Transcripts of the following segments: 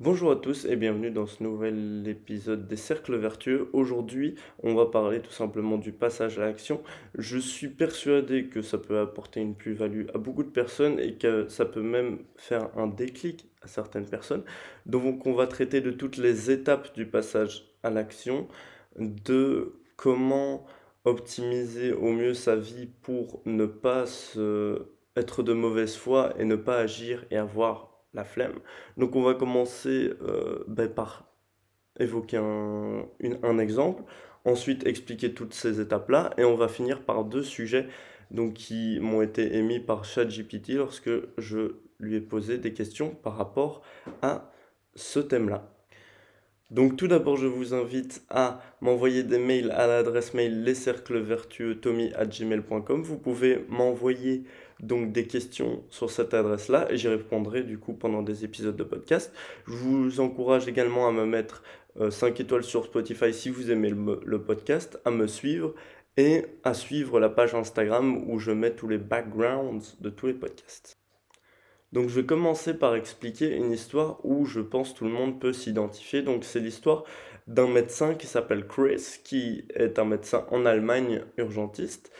Bonjour à tous et bienvenue dans ce nouvel épisode des Cercles Vertueux. Aujourd'hui, on va parler tout simplement du passage à l'action. Je suis persuadé que ça peut apporter une plus-value à beaucoup de personnes et que ça peut même faire un déclic à certaines personnes. Donc on va traiter de toutes les étapes du passage à l'action, de comment optimiser au mieux sa vie pour ne pas être de mauvaise foi et ne pas agir et avoir la flemme. Donc on va commencer euh, ben, par évoquer un, exemple, ensuite expliquer toutes ces étapes-là, et on va finir par deux sujets donc, qui m'ont été émis par ChatGPT lorsque je lui ai posé des questions par rapport à ce thème-là. Donc tout d'abord, je vous invite à m'envoyer des mails à l'adresse mail lescerclesvertueux.tommy@gmail.com. Vous pouvez m'envoyer donc des questions sur cette adresse-là et j'y répondrai du coup pendant des épisodes de podcast. Je vous encourage également à me mettre 5 euh, étoiles sur Spotify si vous aimez le, le, podcast, à me suivre et à suivre la page Instagram où je mets tous les backgrounds de tous les podcasts. Donc je vais commencer par expliquer une histoire où je pense tout le monde peut s'identifier. Donc c'est l'histoire d'un médecin qui s'appelle Chris, qui est un médecin en Allemagne urgentiste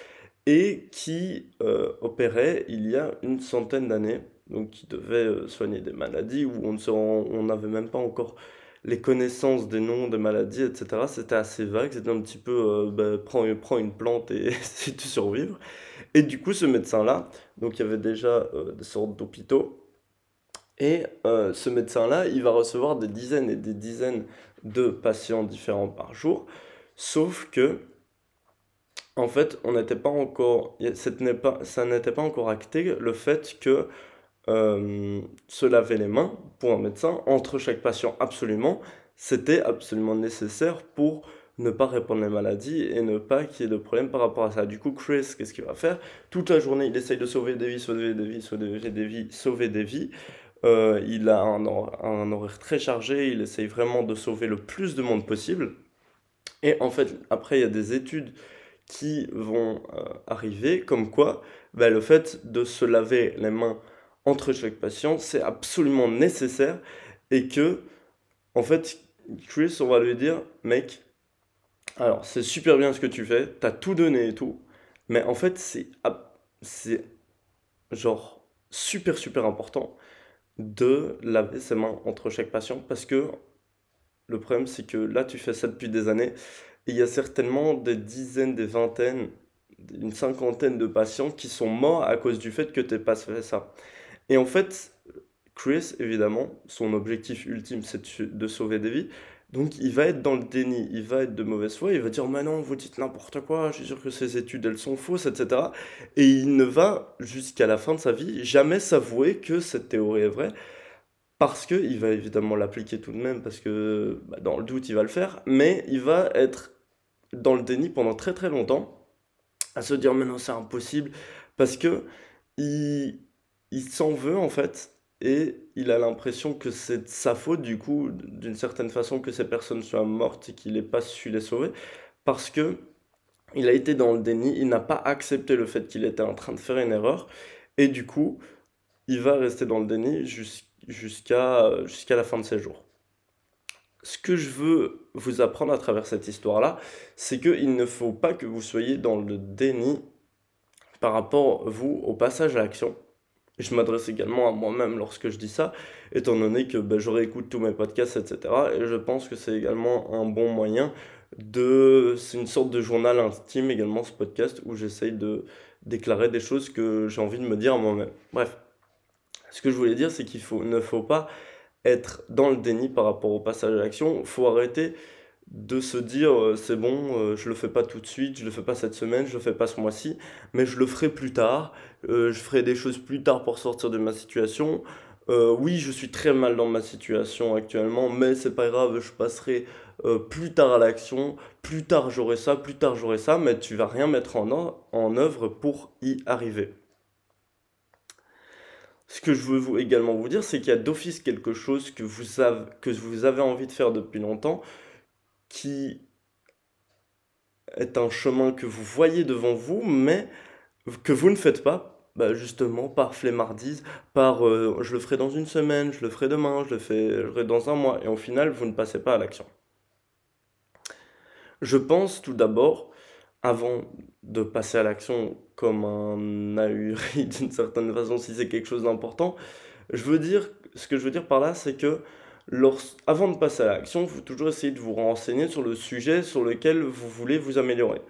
et qui euh, opérait il y a une centaine d'années, donc qui devait euh, soigner des maladies où on n'avait même pas encore les connaissances des noms des maladies, etc. C'était assez vague, c'était un petit peu euh, bah, prends, une plante et essaie de survivre. Et du coup, ce médecin-là, donc il y avait déjà des sortes d'hôpitaux, et ce médecin-là, il va recevoir des dizaines et des dizaines de patients différents par jour, sauf que en fait, on n'était pas encore, pas, ça n'était pas encore acté le fait que euh, se laver les mains pour un médecin entre chaque patient, absolument, c'était absolument nécessaire pour ne pas répandre les maladies et ne pas qu'il y ait de problème par rapport à ça. Du coup, Chris, qu'est-ce qu'il va faire? Toute la journée, il essaye de sauver des vies, sauver des vies, sauver des vies, sauver des vies. Euh, il a un, un horaire très chargé, il essaye vraiment de sauver le plus de monde possible. Et en fait, après, il y a des études qui vont euh, arriver, comme quoi ben, le fait de se laver les mains entre chaque patient, c'est absolument nécessaire et que, en fait, Chris, on va lui dire, mec, alors c'est super bien ce que tu fais, t'as tout donné et tout, mais en fait, c'est, c'est genre super super important de laver ses mains entre chaque patient parce que le problème c'est que là tu fais ça depuis des années il y a certainement des dizaines, des vingtaines, une cinquantaine de patients qui sont morts à cause du fait que tu n'aies pas fait ça. Et en fait, Chris, évidemment, son objectif ultime, c'est de sauver des vies. Donc il va être dans le déni, il va être de mauvaise foi, il va dire mais non, vous dites n'importe quoi, je suis sûr que ces études elles sont fausses, etc. Et il ne va jusqu'à la fin de sa vie jamais s'avouer que cette théorie est vraie, parce qu'il va évidemment l'appliquer tout de même, parce que bah, dans le doute il va le faire, mais il va être dans le déni pendant très très longtemps, à se dire mais non c'est impossible, parce que il, il s'en veut en fait, et il a l'impression que c'est sa faute du coup, d'une certaine façon, que ces personnes soient mortes et qu'il n'ait pas su les sauver, parce que il a été dans le déni, il n'a pas accepté le fait qu'il était en train de faire une erreur, et du coup, il va rester dans le déni jusqu'à jusqu'à la fin de ses jours. Ce que je veux vous apprendre à travers cette histoire-là, c'est qu'il ne faut pas que vous soyez dans le déni par rapport, vous, au passage à l'action. Je m'adresse également à moi-même lorsque je dis ça, étant donné que ben, je réécoute tous mes podcasts, etc. Et je pense que c'est également un bon moyen de... C'est une sorte de journal intime également, ce podcast, où j'essaye de déclarer des choses que j'ai envie de me dire à moi-même. Bref, ce que je voulais dire, c'est qu'il faut, ne faut pas être dans le déni par rapport au passage à l'action. Faut arrêter de se dire euh, c'est bon, euh, je le fais pas tout de suite, je le fais pas cette semaine, je le fais pas ce mois-ci, mais je le ferai plus tard, euh, je ferai des choses plus tard pour sortir de ma situation. oui, je suis très mal dans ma situation actuellement, mais c'est pas grave, je passerai plus tard à l'action, plus tard j'aurai ça, plus tard j'aurai ça, mais tu vas rien mettre en œuvre pour y arriver. Ce que je veux également vous dire, c'est qu'il y a d'office quelque chose que vous, avez, que vous avez envie de faire depuis longtemps, qui est un chemin que vous voyez devant vous, mais que vous ne faites pas bah, justement par flemmardise, par euh, je le ferai dans une semaine, je le ferai demain, je le ferai dans un mois, et au final, vous ne passez pas à l'action. Je pense tout d'abord, avant de passer à l'action comme un ahuri d'une certaine façon, si c'est quelque chose d'important, je veux dire, ce que je veux dire par là, c'est que avant de passer à l'action, il faut toujours essayer de vous renseigner sur le sujet sur lequel vous voulez vous améliorer.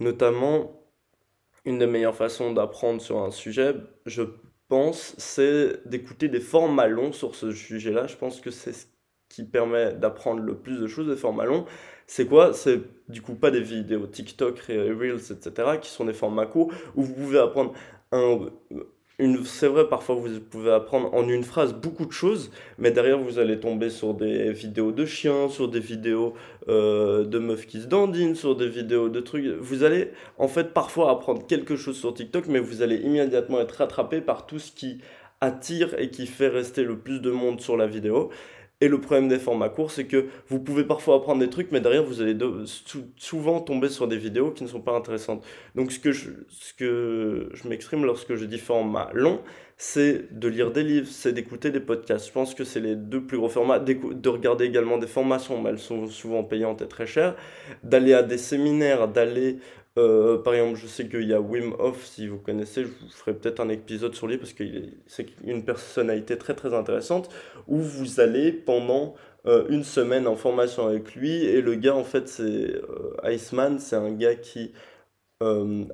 Notamment, une des meilleures façons d'apprendre sur un sujet, je pense, c'est d'écouter des formats longs sur ce sujet-là. Je pense que c'est ce qui permet d'apprendre le plus de choses, des formats longs. C'est quoi? C'est du coup pas des vidéos TikTok, Reels, etc., qui sont des formats courts où vous pouvez apprendre un, c'est vrai, parfois vous pouvez apprendre en une phrase beaucoup de choses, mais derrière vous allez tomber sur des vidéos de chiens, sur des vidéos euh, de meufs qui se dandinent, sur des vidéos de trucs. Vous allez en fait parfois apprendre quelque chose sur TikTok, mais vous allez immédiatement être rattrapé par tout ce qui attire et qui fait rester le plus de monde sur la vidéo. Et le problème des formats courts, c'est que vous pouvez parfois apprendre des trucs, mais derrière, vous allez souvent tomber sur des vidéos qui ne sont pas intéressantes. Donc, ce que je, je m'exprime lorsque je dis format long, c'est de lire des livres, c'est d'écouter des podcasts. Je pense que c'est les deux plus gros formats. De regarder également des formations, mais elles sont souvent payantes et très chères. D'aller à des séminaires, d'aller euh, par exemple, je sais qu'il y a Wim Hof, si vous connaissez, je vous ferai peut-être un épisode sur lui parce que c'est une personnalité très très intéressante où vous allez pendant euh, une semaine en formation avec lui et le gars en fait c'est euh, Iceman, c'est un gars qui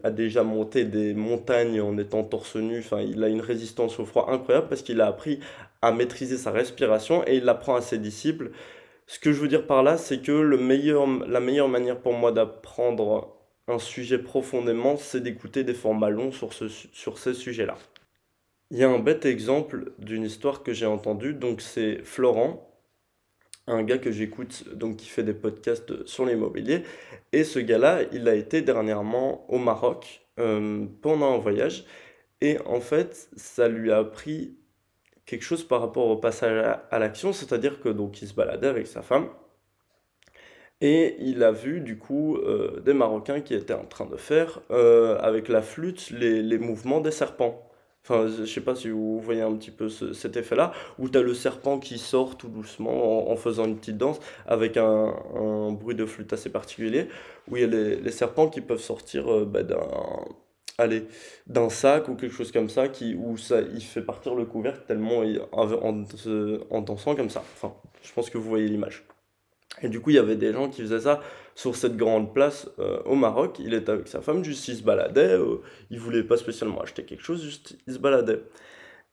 a déjà monté des montagnes en étant torse nu, enfin il a une résistance au froid incroyable parce qu'il a appris à maîtriser sa respiration et il l'apprend à ses disciples. Ce que je veux dire par là, c'est que le meilleur, la meilleure manière pour moi d'apprendre un sujet profondément, c'est d'écouter des formats longs sur, ce, sur ces sujets-là. Il y a un bête exemple d'une histoire que j'ai entendue, donc c'est Florent, un gars que j'écoute, donc qui fait des podcasts sur l'immobilier, et ce gars-là, il a été dernièrement au Maroc euh, pendant un voyage, et en fait, ça lui a appris quelque chose par rapport au passage à l'action, c'est-à-dire que donc il se baladait avec sa femme, et il a vu du coup euh, des Marocains qui étaient en train de faire euh, avec la flûte les, les, mouvements des serpents. Enfin, je sais pas si vous voyez un petit peu cet effet-là, où tu as le serpent qui sort tout doucement en, faisant une petite danse avec un, un, bruit de flûte assez particulier, où il y a les, les serpents qui peuvent sortir euh, bah, d'un allez, d'un sac ou quelque chose comme ça, qui, où ça, il fait partir le couvercle tellement en, en, en dansant comme ça. Enfin, je pense que vous voyez l'image. Et du coup, il y avait des gens qui faisaient ça sur cette grande place euh, au Maroc. Il était avec sa femme, juste il se baladait. Euh, il voulait pas spécialement acheter quelque chose, juste il se baladait.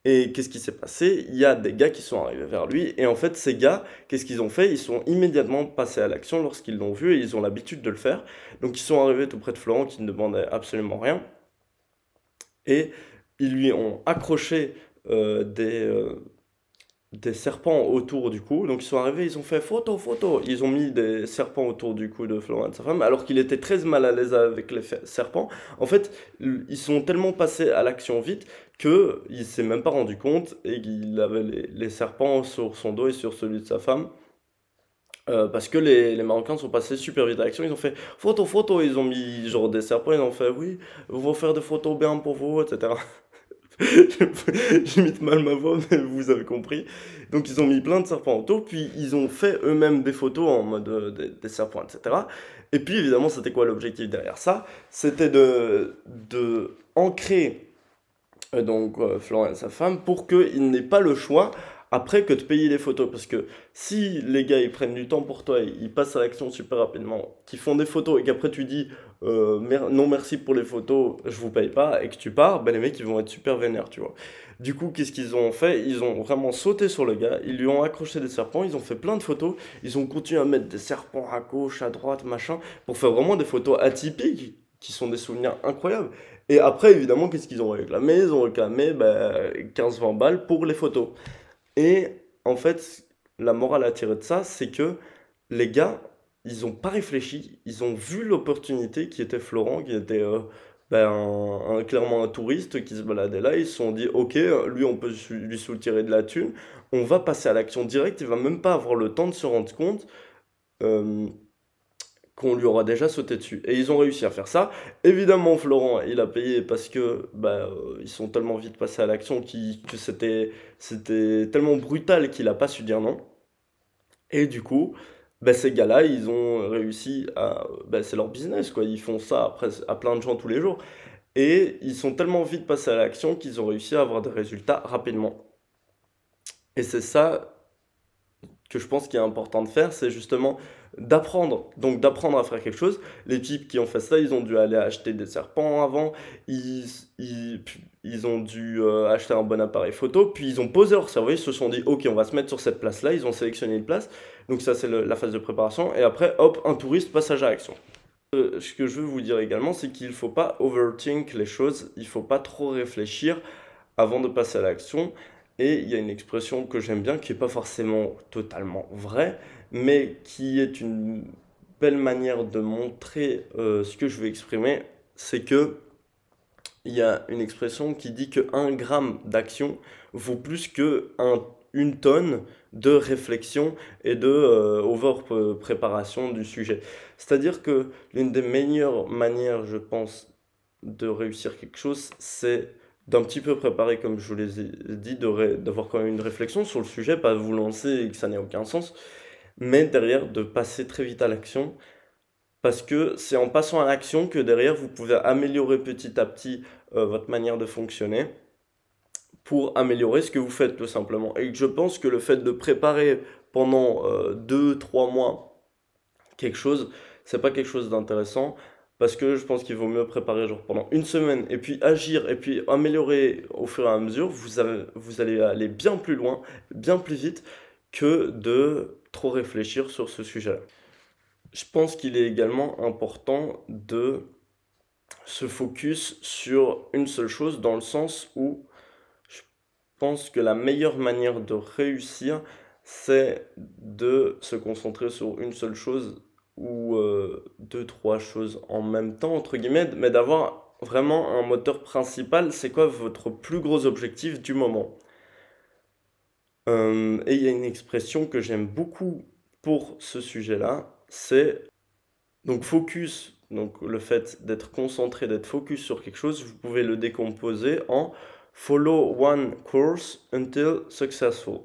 Et qu'est-ce qui s'est passé? Il y a des gars qui sont arrivés vers lui. Et en fait, ces gars, qu'est-ce qu'ils ont fait? Ils sont immédiatement passés à l'action lorsqu'ils l'ont vu et ils ont l'habitude de le faire. Donc, ils sont arrivés tout près de Florent qui ne demandait absolument rien. Et ils lui ont accroché euh, des, des serpents autour du cou. Donc ils sont arrivés, ils ont fait photo, photo. Ils ont mis des serpents autour du cou de Florent sa femme, alors qu'il était très mal à l'aise avec les serpents. En fait, ils sont tellement passés à l'action vite que il s'est même pas rendu compte et qu'il avait les, serpents sur son dos et sur celui de sa femme. Euh, parce que les, les, Marocains sont passés super vite à l'action, ils ont fait photo, photo, ils ont mis genre des serpents, ils ont fait oui, on va faire des photos bien pour vous, etc. J'imite mal ma voix, mais vous avez compris. Donc ils ont mis plein de serpents autour, puis ils ont fait eux-mêmes des photos en mode euh, des, serpents, etc. Et puis évidemment, c'était quoi l'objectif derrière ça? C'était de, de ancrer euh, donc euh, Florent et sa femme pour qu'ils n'aient pas le choix après que de payer les photos. Parce que si les gars ils prennent du temps pour toi, ils passent à l'action super rapidement, qu'ils font des photos et qu'après tu dis euh, non merci pour les photos, je vous paye pas, et que tu pars, ben les mecs ils vont être super vénères, tu vois. Du coup, qu'est-ce qu'ils ont fait? Ils ont vraiment sauté sur le gars, ils lui ont accroché des serpents, ils ont fait plein de photos, ils ont continué à mettre des serpents à gauche, à droite, machin, pour faire vraiment des photos atypiques qui sont des souvenirs incroyables. Et après, évidemment, qu'est-ce qu'ils ont réclamé? Ils ont réclamé ben, 15-20 balles pour les photos. Et en fait, la morale à tirer de ça, c'est que les gars, ils n'ont pas réfléchi, ils ont vu l'opportunité qui était Florent, qui était euh, ben, clairement un touriste qui se baladait là, ils se sont dit, ok, lui on peut lui soutirer de la thune, on va passer à l'action directe, il va même pas avoir le temps de se rendre compte euh, qu'on lui aura déjà sauté dessus. Et ils ont réussi à faire ça. Évidemment, Florent, il a payé parce que bah, euh, ils sont tellement vite passés à l'action que c'était, c'était tellement brutal qu'il n'a pas su dire non. Et du coup, bah, ces gars-là, ils ont réussi à... Bah, c'est leur business, quoi. Ils font ça après, à plein de gens tous les jours. Et ils sont tellement vite passés à l'action qu'ils ont réussi à avoir des résultats rapidement. Et c'est ça que je pense qu'il est important de faire, c'est justement d'apprendre. Donc d'apprendre à faire quelque chose. Les types qui ont fait ça, ils ont dû aller acheter des serpents avant, ils, ils, ont dû euh, acheter un bon appareil photo, puis ils ont posé leur cerveau, ils se sont dit, ok, on va se mettre sur cette place-là, ils ont sélectionné une place. Donc ça, c'est la phase de préparation. Et après, hop, un touriste, passage à action. Euh, ce que je veux vous dire également, c'est qu'il ne faut pas overthink les choses, il ne faut pas trop réfléchir avant de passer à l'action. Et il y a une expression que j'aime bien, qui n'est pas forcément totalement vraie, mais qui est une belle manière de montrer euh, ce que je veux exprimer, c'est que il y a une expression qui dit que 1 gramme d'action vaut plus que tonne de réflexion et de euh, over préparation du sujet. C'est-à-dire que l'une des meilleures manières, je pense, de réussir quelque chose, c'est d'un petit peu préparer, comme je vous l'ai dit, d'avoir quand même une réflexion sur le sujet, pas vous lancer et que ça n'ait aucun sens, mais derrière de passer très vite à l'action, parce que c'est en passant à l'action que derrière vous pouvez améliorer petit à petit euh, votre manière de fonctionner pour améliorer ce que vous faites tout simplement. Et je pense que le fait de préparer pendant 2-3 euh, mois quelque chose, c'est pas quelque chose d'intéressant parce que je pense qu'il vaut mieux préparer pendant une semaine et puis agir et puis améliorer au fur et à mesure. Vous, vous allez aller bien plus loin, bien plus vite que de trop réfléchir sur ce sujet-là. Je pense qu'il est également important de se focus sur une seule chose dans le sens où je pense que la meilleure manière de réussir, c'est de se concentrer sur une seule chose ou euh, deux, trois choses en même temps, entre guillemets, mais d'avoir vraiment un moteur principal. C'est quoi votre plus gros objectif du moment? Euh, Et il y a une expression que j'aime beaucoup pour ce sujet-là, c'est donc focus, donc le fait d'être concentré, d'être focus sur quelque chose, vous pouvez le décomposer en follow one course until successful.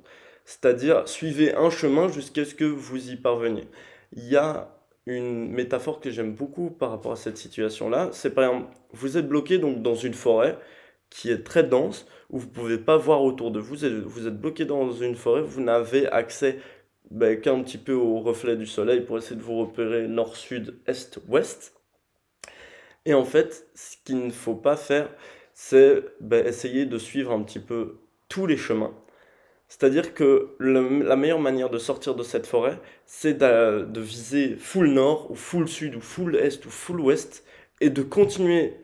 C'est-à-dire suivez un chemin jusqu'à ce que vous y parveniez. Il y a une métaphore que j'aime beaucoup par rapport à cette situation-là. C'est par exemple, vous êtes bloqué donc dans une forêt qui est très dense, où vous ne pouvez pas voir autour de vous, vous êtes bloqué dans une forêt, vous n'avez accès ben, qu'un petit peu au reflet du soleil pour essayer de vous repérer nord, sud, est, ouest. Et en fait, ce qu'il ne faut pas faire, c'est ben, essayer de suivre un petit peu tous les chemins c'est-à-dire que la meilleure manière de sortir de cette forêt, c'est de, viser full nord, ou full sud, ou full est, ou full ouest, et de continuer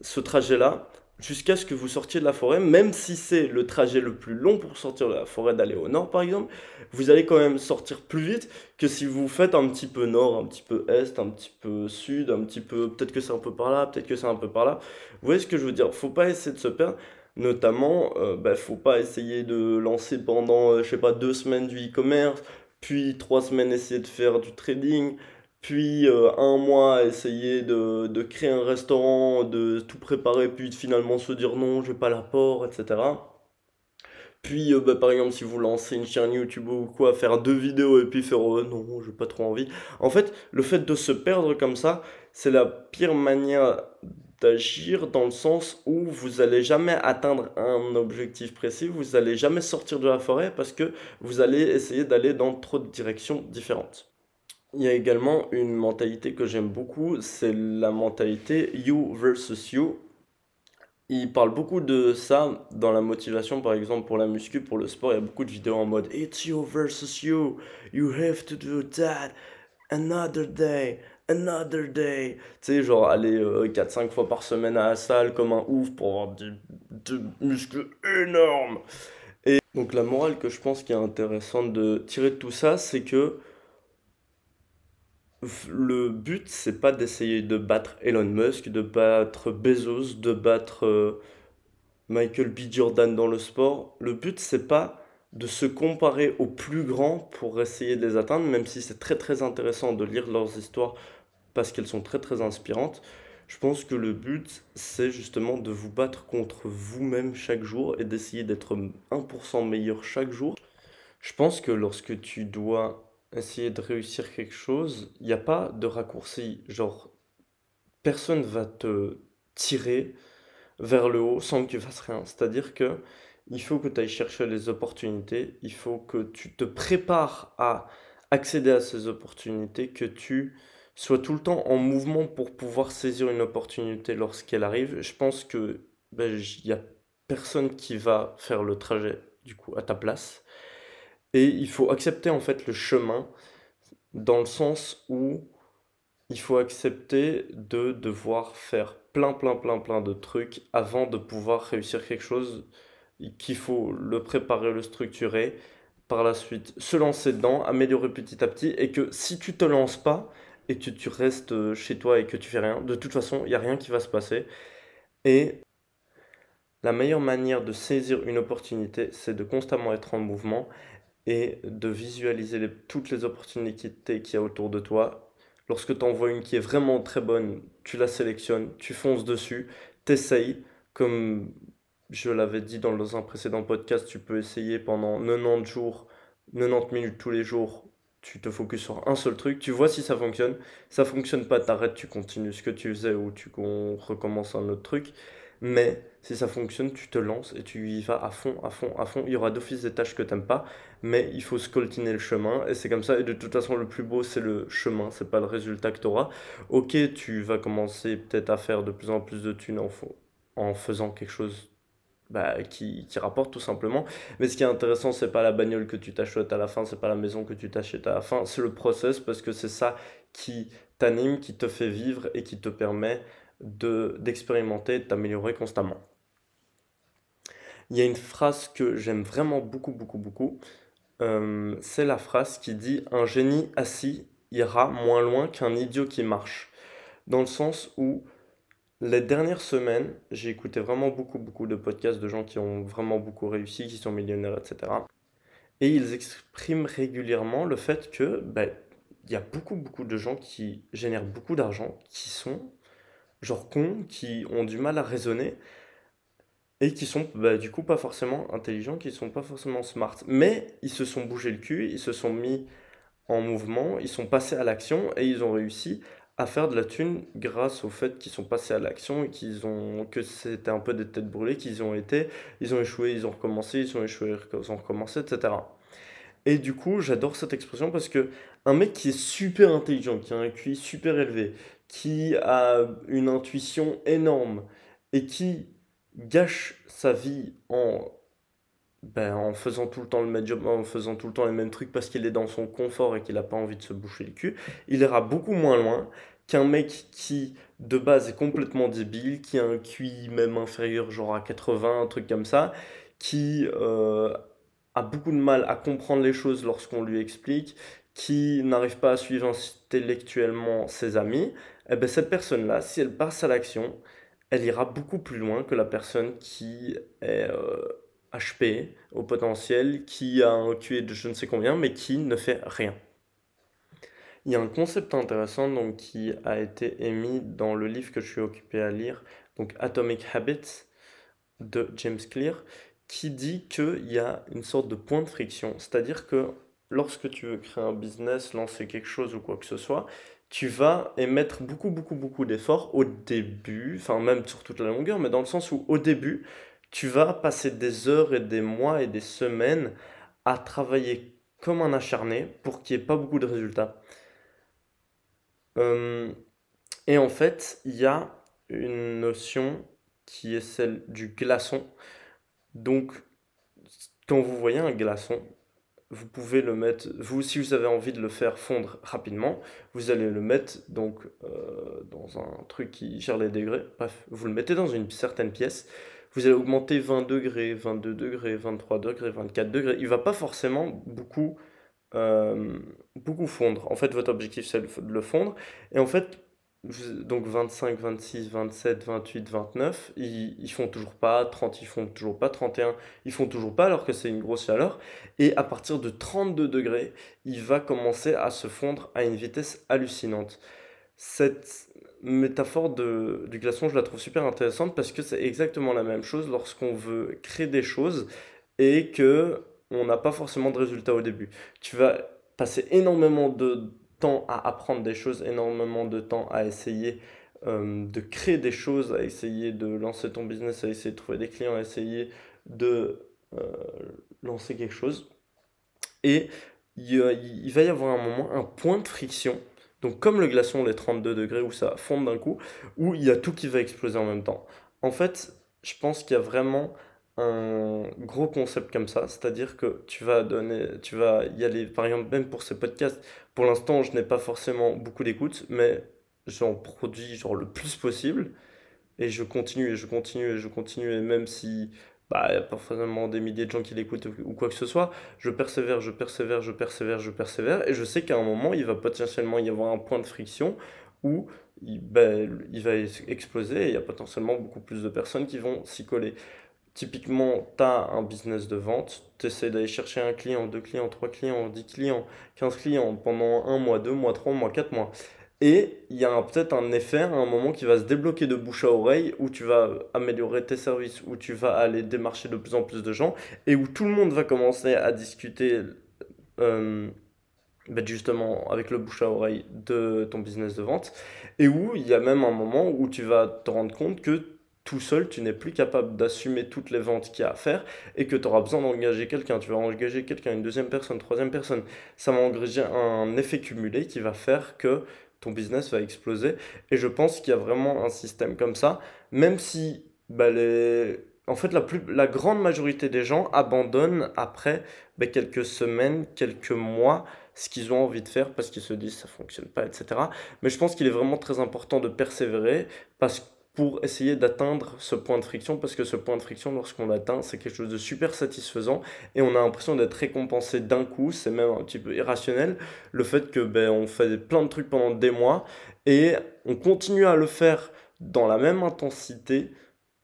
ce trajet-là jusqu'à ce que vous sortiez de la forêt, même si c'est le trajet le plus long pour sortir de la forêt, d'aller au nord par exemple, vous allez quand même sortir plus vite que si vous faites un petit peu nord, un petit peu est, un petit peu sud, un petit peu, peut-être que c'est un peu par là, peut-être que c'est un peu par là. Vous voyez ce que je veux dire? Faut pas essayer de se perdre. Notamment, euh, bah, faut pas essayer de lancer pendant, euh, je sais pas, deux semaines du e-commerce, puis trois semaines essayer de faire du trading, puis euh, un mois essayer de, de, créer un restaurant, de tout préparer, puis finalement se dire non, j'ai pas l'apport, etc. Puis, bah, par exemple, si vous lancez une chaîne YouTube ou quoi, faire deux vidéos et puis faire non, j'ai pas trop envie. En fait, le fait de se perdre comme ça, c'est la pire manière d'agir dans le sens où vous allez jamais atteindre un objectif précis, vous allez jamais sortir de la forêt parce que vous allez essayer d'aller dans trop de directions différentes. Il y a également une mentalité que j'aime beaucoup, c'est la mentalité you versus you. Il parle beaucoup de ça dans la motivation, par exemple pour la muscu, pour le sport. Il y a beaucoup de vidéos en mode It's you versus you. You have to do that another day another day. Tu sais, genre aller 4-5 euh, fois par semaine à la salle comme un ouf pour avoir des, muscles énormes. Et donc la morale que je pense qui est intéressante de tirer de tout ça, c'est que le but, c'est pas d'essayer de battre Elon Musk, de battre Bezos, de battre euh, Michael B. Jordan dans le sport. Le but, c'est pas de se comparer aux plus grands pour essayer de les atteindre, même si c'est très très intéressant de lire leurs histoires parce qu'elles sont très très inspirantes. Je pense que le but, c'est justement de vous battre contre vous-même chaque jour et d'essayer d'être 1% meilleur chaque jour. Je pense que lorsque tu dois essayer de réussir quelque chose, il n'y a pas de raccourci. Genre, personne va te tirer vers le haut sans que tu fasses rien. C'est-à-dire que il faut que tu ailles chercher les opportunités, il faut que tu te prépares à accéder à ces opportunités, que tu sois tout le temps en mouvement pour pouvoir saisir une opportunité lorsqu'elle arrive. Je pense que ben, il n'y a personne qui va faire le trajet du coup à ta place. Et il faut accepter en fait le chemin dans le sens où il faut accepter de devoir faire plein, plein, plein, plein de trucs avant de pouvoir réussir quelque chose, qu'il faut le préparer, le structurer, par la suite se lancer dedans, améliorer petit à petit, et que si tu te lances pas et que tu restes chez toi et que tu fais rien, de toute façon, il n'y a rien qui va se passer. Et la meilleure manière de saisir une opportunité, c'est de constamment être en mouvement et de visualiser toutes les opportunités qu'il y a autour de toi. Lorsque tu en vois une qui est vraiment très bonne, tu la sélectionnes, tu fonces dessus, t'essayes. Comme je l'avais dit dans un précédent podcast, tu peux essayer pendant 90 jours, 90 minutes tous les jours. Tu te focuses sur un seul truc, tu vois si ça fonctionne. Ça fonctionne pas, t'arrêtes, tu continues ce que tu faisais ou tu recommences un autre truc. Mais si ça fonctionne, tu te lances et tu y vas à fond, à fond, à fond. Il y aura d'office des tâches que t'aimes pas, mais il faut scoltiner le chemin et c'est comme ça. Et de toute façon, le plus beau, c'est le chemin, c'est pas le résultat que tu auras. Ok, tu vas commencer peut-être à faire de plus en plus de thunes en, en faisant quelque chose bah, qui, qui, rapporte tout simplement. Mais ce qui est intéressant, c'est pas la bagnole que tu t'achètes à la fin, c'est pas la maison que tu t'achètes à la fin, c'est le process parce que c'est ça qui t'anime, qui te fait vivre et qui te permet d'expérimenter, de t'améliorer constamment. Il y a une phrase que j'aime vraiment beaucoup, beaucoup, beaucoup. Euh, c'est la phrase qui dit Un génie assis ira moins loin qu'un idiot qui marche. Dans le sens où les dernières semaines, j'ai écouté vraiment beaucoup, beaucoup de podcasts de gens qui ont vraiment beaucoup réussi, qui sont millionnaires, etc. Et ils expriment régulièrement le fait que ben, il y a beaucoup, beaucoup de gens qui génèrent beaucoup d'argent, qui sont genre cons, qui ont du mal à raisonner et qui sont bah, du coup pas forcément intelligents, qui sont pas forcément smart. Mais ils se sont bougés le cul, ils se sont mis en mouvement, ils sont passés à l'action et ils ont réussi à faire de la thune grâce au fait qu'ils sont passés à l'action et qu'ils ont que c'était un peu des têtes brûlées qu'ils ont été, ils ont échoué, ils ont recommencé, ils ont échoué, ils ont recommencé, etc. Et du coup, j'adore cette expression parce que un mec qui est super intelligent, qui a un QI super élevé, qui a une intuition énorme et qui gâche sa vie en, ben, en faisant tout le temps le en faisant tout le temps les mêmes trucs parce qu'il est dans son confort et qu'il n'a pas envie de se boucher le cul, il ira beaucoup moins loin qu'un mec qui de base est complètement débile, qui a un QI même inférieur genre à 80, un truc comme ça, qui euh, a beaucoup de mal à comprendre les choses lorsqu'on lui explique, qui n'arrive pas à suivre intellectuellement ses amis, eh ben cette personne-là, si elle passe à l'action, elle ira beaucoup plus loin que la personne qui est HP euh, au potentiel, qui a un de je ne sais combien, mais qui ne fait rien. Il y a un concept intéressant donc, qui a été émis dans le livre que je suis occupé à lire, donc Atomic Habits de James Clear, qui dit qu'il y a une sorte de point de friction, c'est-à-dire que lorsque tu veux créer un business, lancer quelque chose ou quoi que ce soit, tu vas émettre beaucoup, beaucoup, beaucoup d'efforts au début, enfin même sur toute la longueur, mais dans le sens où au début, tu vas passer des heures et des mois et des semaines à travailler comme un acharné pour qu'il n'y ait pas beaucoup de résultats. Euh, et en fait, il y a une notion qui est celle du glaçon. Donc, quand vous voyez un glaçon, vous pouvez le mettre, vous, si vous avez envie de le faire fondre rapidement, vous allez le mettre donc euh, dans un truc qui gère les degrés. Bref, vous le mettez dans une certaine pièce. Vous allez augmenter 20 degrés, 22 degrés, 23 degrés, 24 degrés. Il va pas forcément beaucoup, euh, beaucoup fondre. En fait, votre objectif, c'est de le fondre. Et en fait, donc 25, 26, 27, 28, 29, ils, ils font toujours pas, 30, ils font toujours pas, 31, ils font toujours pas alors que c'est une grosse chaleur. Et à partir de 32 degrés, il va commencer à se fondre à une vitesse hallucinante. cette métaphore de, du glaçon, je la trouve super intéressante parce que c'est exactement la même chose lorsqu'on veut créer des choses et que on n'a pas forcément de résultats au début. Tu vas passer énormément de temps à apprendre des choses, énormément de temps à essayer euh, de créer des choses, à essayer de lancer ton business, à essayer de trouver des clients, à essayer de euh, lancer quelque chose. Et il, va y avoir un moment, un point de friction. Donc comme le glaçon, les 32 degrés où ça fonde d'un coup, où il y a tout qui va exploser en même temps. En fait, je pense qu'il y a vraiment un gros concept comme ça, c'est-à-dire que tu vas donner, tu vas y aller, par exemple, même pour ces podcasts, pour l'instant, je n'ai pas forcément beaucoup d'écoute, mais j'en produis genre le plus possible, et je continue, et je continue, et je continue, et même si bah, il n'y a pas forcément des milliers de gens qui l'écoutent ou quoi que ce soit, je persévère, je persévère, je persévère, je persévère, et je sais qu'à un moment, il va potentiellement y avoir un point de friction où il, ben, il va exploser et il y a potentiellement beaucoup plus de personnes qui vont s'y coller. Typiquement, tu as un business de vente, tu essaies d'aller chercher un client, deux clients, trois clients, dix clients, quinze clients pendant un mois, deux mois, trois mois, quatre mois. Et il y a peut-être un effet à un moment qui va se débloquer de bouche à oreille, où tu vas améliorer tes services, où tu vas aller démarcher de plus en plus de gens, et où tout le monde va commencer à discuter euh, ben justement avec le bouche à oreille de ton business de vente, et où il y a même un moment où tu vas te rendre compte que tout seul, tu n'es plus capable d'assumer toutes les ventes qu'il y a à faire et que tu auras besoin d'engager quelqu'un. Tu vas engager quelqu'un, une deuxième personne, troisième personne. Ça va engager un effet cumulé qui va faire que ton business va exploser. Et je pense qu'il y a vraiment un système comme ça, même si bah, en fait la, plus... grande majorité des gens abandonnent après bah, quelques semaines, quelques mois ce qu'ils ont envie de faire parce qu'ils se disent ça fonctionne pas, etc. Mais je pense qu'il est vraiment très important de persévérer parce que pour essayer d'atteindre ce point de friction, parce que ce point de friction, lorsqu'on l'atteint, c'est quelque chose de super satisfaisant, et on a l'impression d'être récompensé d'un coup, c'est même un petit peu irrationnel, le fait que ben, on fait plein de trucs pendant des mois, et on continue à le faire dans la même intensité,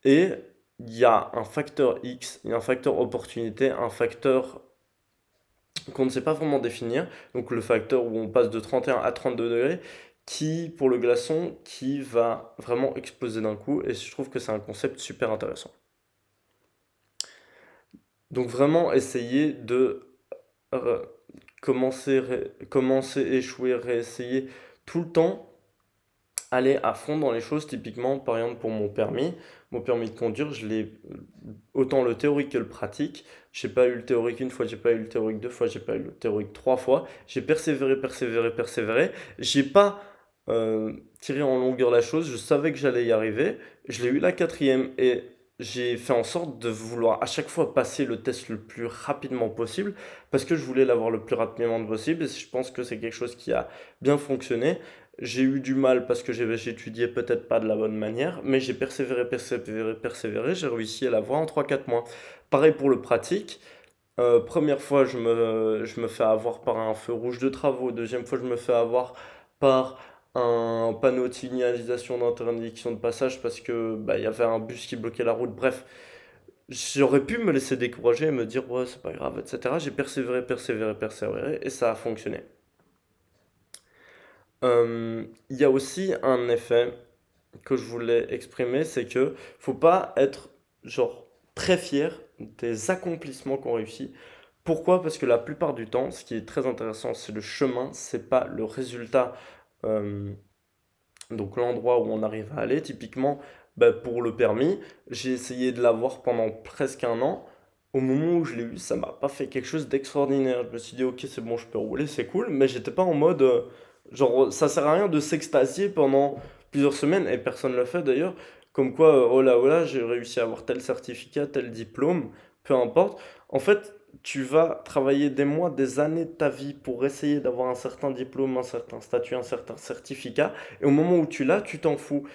et il y a un facteur X, il y a un facteur opportunité, un facteur qu'on ne sait pas vraiment définir, donc le facteur où on passe de 31 à 32 degrés, qui, pour le glaçon, qui va vraiment exploser d'un coup. Et je trouve que c'est un concept super intéressant. Donc vraiment essayer de commencer, commencer, échouer, réessayer tout le temps, aller à fond dans les choses. Typiquement, par exemple, pour mon permis, mon permis de conduire, je l'ai autant le théorique que le pratique. J'ai pas eu le théorique une fois, j'ai pas eu le théorique deux fois, j'ai pas eu le théorique trois fois. J'ai persévéré, persévéré, persévéré. J'ai pas euh, tirer en longueur la chose. Je savais que j'allais y arriver. Je l'ai eu la quatrième et j'ai fait en sorte de vouloir à chaque fois passer le test le plus rapidement possible parce que je voulais l'avoir le plus rapidement possible et je pense que c'est quelque chose qui a bien fonctionné. J'ai eu du mal parce que étudié peut-être pas de la bonne manière, mais j'ai persévéré, persévéré, persévéré, j'ai réussi à l'avoir en 3-4 mois. Pareil pour le pratique. Euh, première fois, je me, je me fais avoir par un feu rouge de travaux. Deuxième fois, je me fais avoir par un panneau de signalisation d'interdiction de passage parce que bah, il y avait un bus qui bloquait la route. Bref, j'aurais pu me laisser décourager et me dire ouais c'est pas grave, etc. J'ai persévéré, persévéré, persévéré et ça a fonctionné. Euh, il y a aussi un effet que je voulais exprimer, c'est que faut pas être genre très fier des accomplissements qu'on réussit. Pourquoi? Parce que la plupart du temps, ce qui est très intéressant, c'est le chemin, c'est pas le résultat donc l'endroit où on arrive à aller, typiquement bah, pour le permis, j'ai essayé de l'avoir pendant presque un an. Au moment où je l'ai eu, ça m'a pas fait quelque chose d'extraordinaire. Je me suis dit, ok, c'est bon, je peux rouler, c'est cool, mais j'étais pas en mode. Euh, genre, ça sert à rien de s'extasier pendant plusieurs semaines, et personne ne l'a fait d'ailleurs. Comme quoi, euh, oh là, oh là, j'ai réussi à avoir tel certificat, tel diplôme, peu importe. En fait, tu vas travailler des mois, des années de ta vie pour essayer d'avoir un certain diplôme, un certain statut, un certain certificat. Et au moment où tu l'as, tu t'en fous.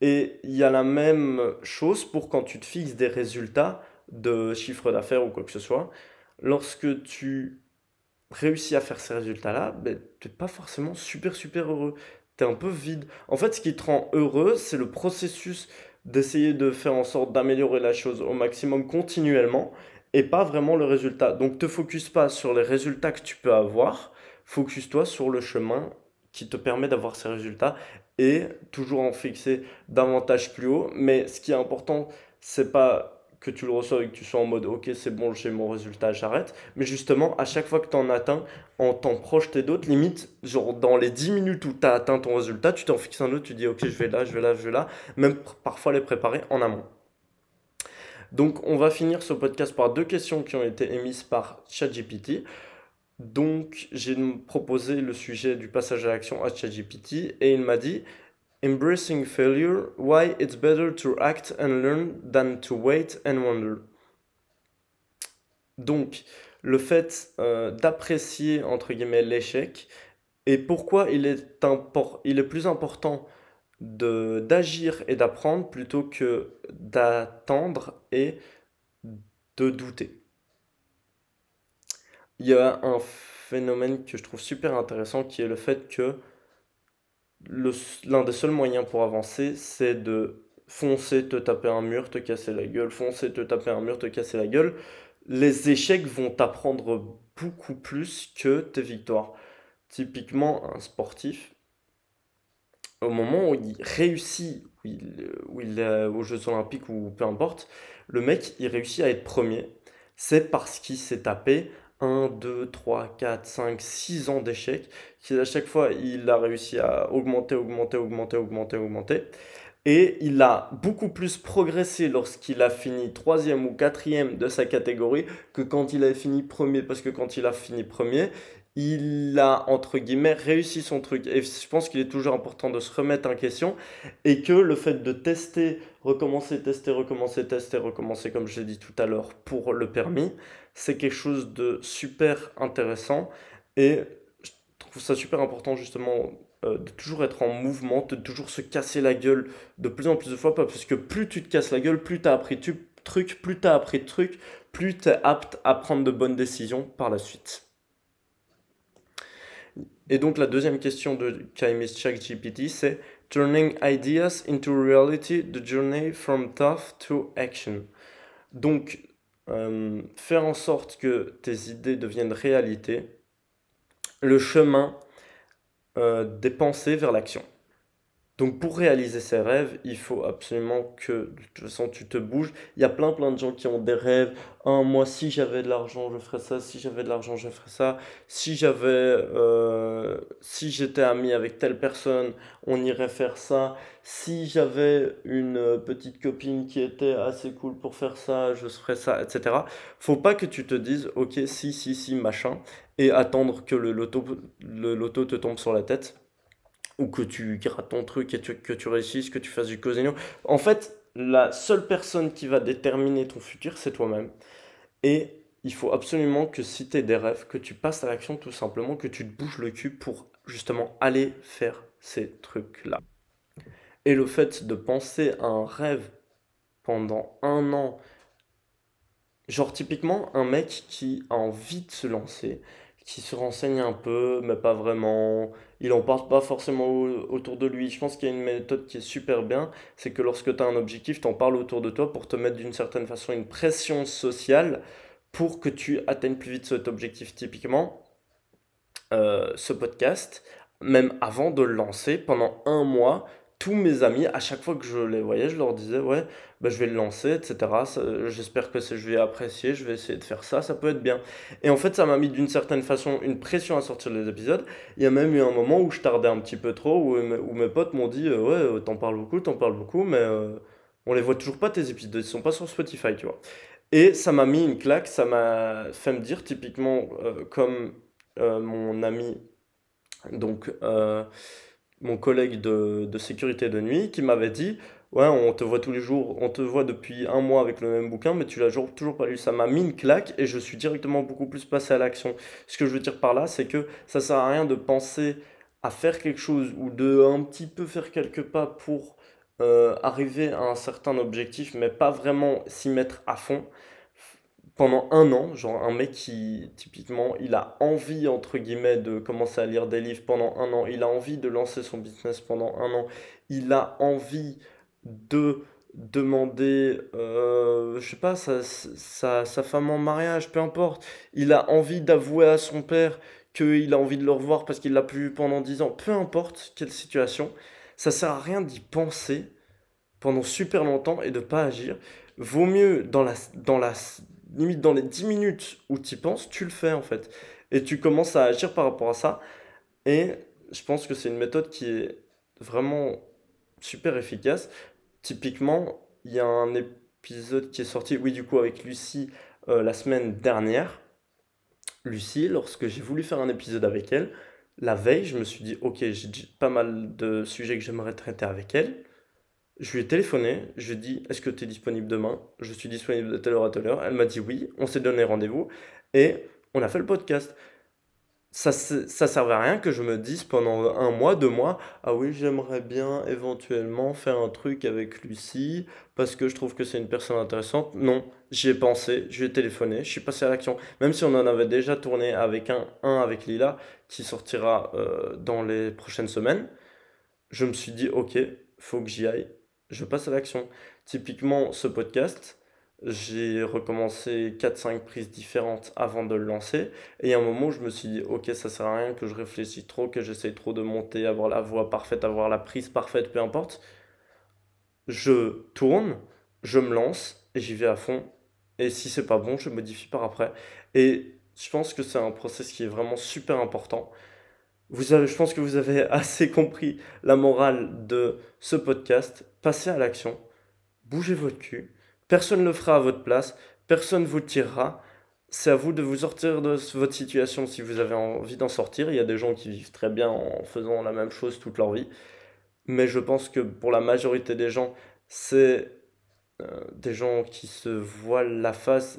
Et il y a la même chose pour quand tu te fixes des résultats de chiffre d'affaires ou quoi que ce soit. Lorsque tu réussis à faire ces résultats-là, ben, tu n'es pas forcément super super heureux. Tu es un peu vide. En fait, ce qui te rend heureux, c'est le processus d'essayer de faire en sorte d'améliorer la chose au maximum continuellement et pas vraiment le résultat. Donc te focus pas sur les résultats que tu peux avoir, focus-toi sur le chemin qui te permet d'avoir ces résultats et toujours en fixer davantage plus haut. Mais ce qui est important, c'est pas que tu le reçois et que tu sois en mode ok c'est bon j'ai mon résultat j'arrête mais justement à chaque fois que tu en atteins en t'en projeter d'autres limite genre dans les 10 minutes où tu as atteint ton résultat tu t'en fixes un autre tu dis ok je vais là je vais là je vais là même parfois les préparer en amont donc on va finir ce podcast par deux questions qui ont été émises par ChatGPT donc j'ai proposé le sujet du passage à l'action à ChatGPT et il m'a dit Embracing failure, why it's better to act and learn than to wait and wonder. Donc, le fait euh, d'apprécier, entre guillemets, l'échec et pourquoi il il est plus important d'agir et d'apprendre plutôt que d'attendre et de douter. Il y a un phénomène que je trouve super intéressant qui est le fait que l'un des seuls moyens pour avancer, c'est de foncer, te taper un mur, te casser la gueule, foncer, te taper un mur, te casser la gueule. Les échecs vont t'apprendre beaucoup plus que tes victoires. Typiquement, un sportif, au moment où il réussit, est aux Jeux Olympiques ou peu importe, le mec, il réussit à être premier. C'est parce qu'il s'est tapé 1, 2, 3, 4, 5, 6 ans d'échecs, qui à chaque fois, il a réussi à augmenter, augmenter, augmenter, augmenter, augmenter. Et il a beaucoup plus progressé lorsqu'il a fini troisième ou quatrième de sa catégorie que quand il a fini premier. Parce que quand il a fini premier, il a, entre guillemets, réussi son truc. Et je pense qu'il est toujours important de se remettre en question et que le fait de tester, recommencer, tester, recommencer, tester, recommencer, comme je l'ai dit tout à l'heure, pour le permis, c'est quelque chose de super intéressant. Et je trouve ça super important, justement, euh, de toujours être en mouvement, de toujours se casser la gueule de plus en plus de fois, parce que plus tu te casses la gueule, plus tu as appris de trucs, plus tu as appris de plus tu es apte à prendre de bonnes décisions par la suite. Et donc la deuxième question de Kaimis GPT, c'est Turning ideas into reality, the journey from thought to action. Donc, euh, faire en sorte que tes idées deviennent réalité, le chemin euh, des pensées vers l'action. Donc pour réaliser ses rêves, il faut absolument que de toute façon tu te bouges. Il y a plein plein de gens qui ont des rêves. Moi si j'avais de l'argent, je ferais ça. Si j'avais de l'argent, je ferais ça. Si j'avais, euh, si j'étais ami avec telle personne, on irait faire ça. Si j'avais une petite copine qui était assez cool pour faire ça, je ferais ça, etc. Faut pas que tu te dises, ok, si, si, si, machin, et attendre que le le loto te tombe sur la tête ou que tu grattes ton truc et que tu réussisses, que tu fasses du casino. En fait, la seule personne qui va déterminer ton futur, c'est toi-même. Et il faut absolument que si tu des rêves, que tu passes à l'action tout simplement, que tu te bouges le cul pour justement aller faire ces trucs-là. Et le fait de penser à un rêve pendant un an, genre typiquement un mec qui a envie de se lancer, qui se renseigne un peu, mais pas vraiment. Il en parle pas forcément autour de lui. Je pense qu'il y a une méthode qui est super bien, c'est que lorsque tu as un objectif, tu en parles autour de toi pour te mettre d'une certaine façon une pression sociale pour que tu atteignes plus vite cet objectif. Typiquement, euh, ce podcast, même avant de le lancer, pendant un mois, tous mes amis, à chaque fois que je les voyais, je leur disais, ouais, bah, je vais le lancer, etc. J'espère que je vais apprécier, je vais essayer de faire ça, ça peut être bien. Et en fait, ça m'a mis d'une certaine façon une pression à sortir les épisodes. Il y a même eu un moment où je tardais un petit peu trop, où, où mes potes m'ont dit, euh, ouais, euh, t'en parles beaucoup, t'en parles beaucoup, mais euh, on les voit toujours pas tes épisodes, ils sont pas sur Spotify, tu vois. Et ça m'a mis une claque, ça m'a fait me dire, typiquement, comme mon ami, donc mon collègue de, sécurité de nuit qui m'avait dit Ouais, on te voit tous les jours, on te voit depuis un mois avec le même bouquin, mais tu l'as toujours, toujours pas lu. Ça m'a mis une claque et je suis directement beaucoup plus passé à l'action. Ce que je veux dire par là, c'est que ça sert à rien de penser à faire quelque chose ou de un petit peu faire quelques pas pour euh, arriver à un certain objectif, mais pas vraiment s'y mettre à fond pendant un an, genre un mec qui, typiquement, il a envie, entre guillemets, de commencer à lire des livres pendant un an, il a envie de lancer son business pendant un an, il a envie de demander, euh, je sais pas, sa, sa, sa, femme en mariage, peu importe, il a envie d'avouer à son père qu'il a envie de le revoir parce qu'il l'a plus vu pendant 10 ans, peu importe quelle situation, ça sert à rien d'y penser pendant super longtemps et de pas agir. Vaut mieux dans la, dans la limite dans les 10 minutes où tu y penses, tu le fais en fait. Et tu commences à agir par rapport à ça. Et je pense que c'est une méthode qui est vraiment super efficace. Typiquement, il y a un épisode qui est sorti, oui, du coup, avec Lucie euh, la semaine dernière. Lucie, lorsque j'ai voulu faire un épisode avec elle, la veille, je me suis dit, ok, j'ai pas mal de sujets que j'aimerais traiter avec elle. Je lui ai téléphoné, je lui ai dit, est-ce que tu es disponible demain? Je suis disponible de telle heure à telle heure. Elle m'a dit oui, on s'est donné rendez-vous et on a fait le podcast ça, ça servait à rien que je me dise pendant un mois, deux mois, ah oui, j'aimerais bien éventuellement faire un truc avec Lucie parce que je trouve que c'est une personne intéressante. Non, j'y ai pensé, je lui ai téléphoné, je suis passé à l'action. Même si on en avait déjà tourné avec un, un avec Lila qui sortira euh, dans les prochaines semaines, je me suis dit, ok, faut que j'y aille, je passe à l'action. Typiquement, ce podcast, j'ai recommencé 4-5 prises différentes avant de le lancer. Et a un moment je me suis dit, ok, ça sert à rien que je réfléchisse trop, que j'essaye trop de monter, avoir la voix parfaite, avoir la prise parfaite, peu importe. Je tourne, je me lance et j'y vais à fond. Et si c'est pas bon, je modifie par après. Et je pense que c'est un process qui est vraiment super important. Je pense que vous avez assez compris la morale de ce podcast. Passez à l'action, bougez votre cul Personne ne le fera à votre place, personne ne vous tirera. C'est à vous de vous sortir de votre situation si vous avez envie d'en sortir. Il y a des gens qui vivent très bien en faisant la même chose toute leur vie. Mais je pense que pour la majorité des gens, c'est euh, des gens qui se voilent la face.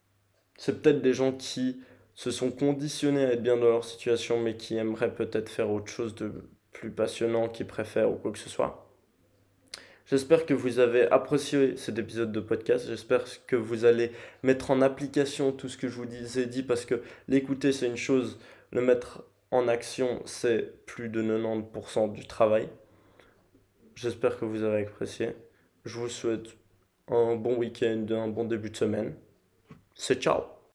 C'est peut-être des gens qui se sont conditionnés à être bien dans leur situation, mais qui aimeraient peut-être faire autre chose de plus passionnant, qui préfèrent ou quoi que ce soit. J'espère que vous avez apprécié cet épisode de podcast. J'espère que vous allez mettre en application tout ce que je vous ai dit parce que l'écouter c'est une chose, le mettre en action c'est plus de 90% du travail. J'espère que vous avez apprécié. Je vous souhaite un bon week-end, un bon début de semaine. C'est ciao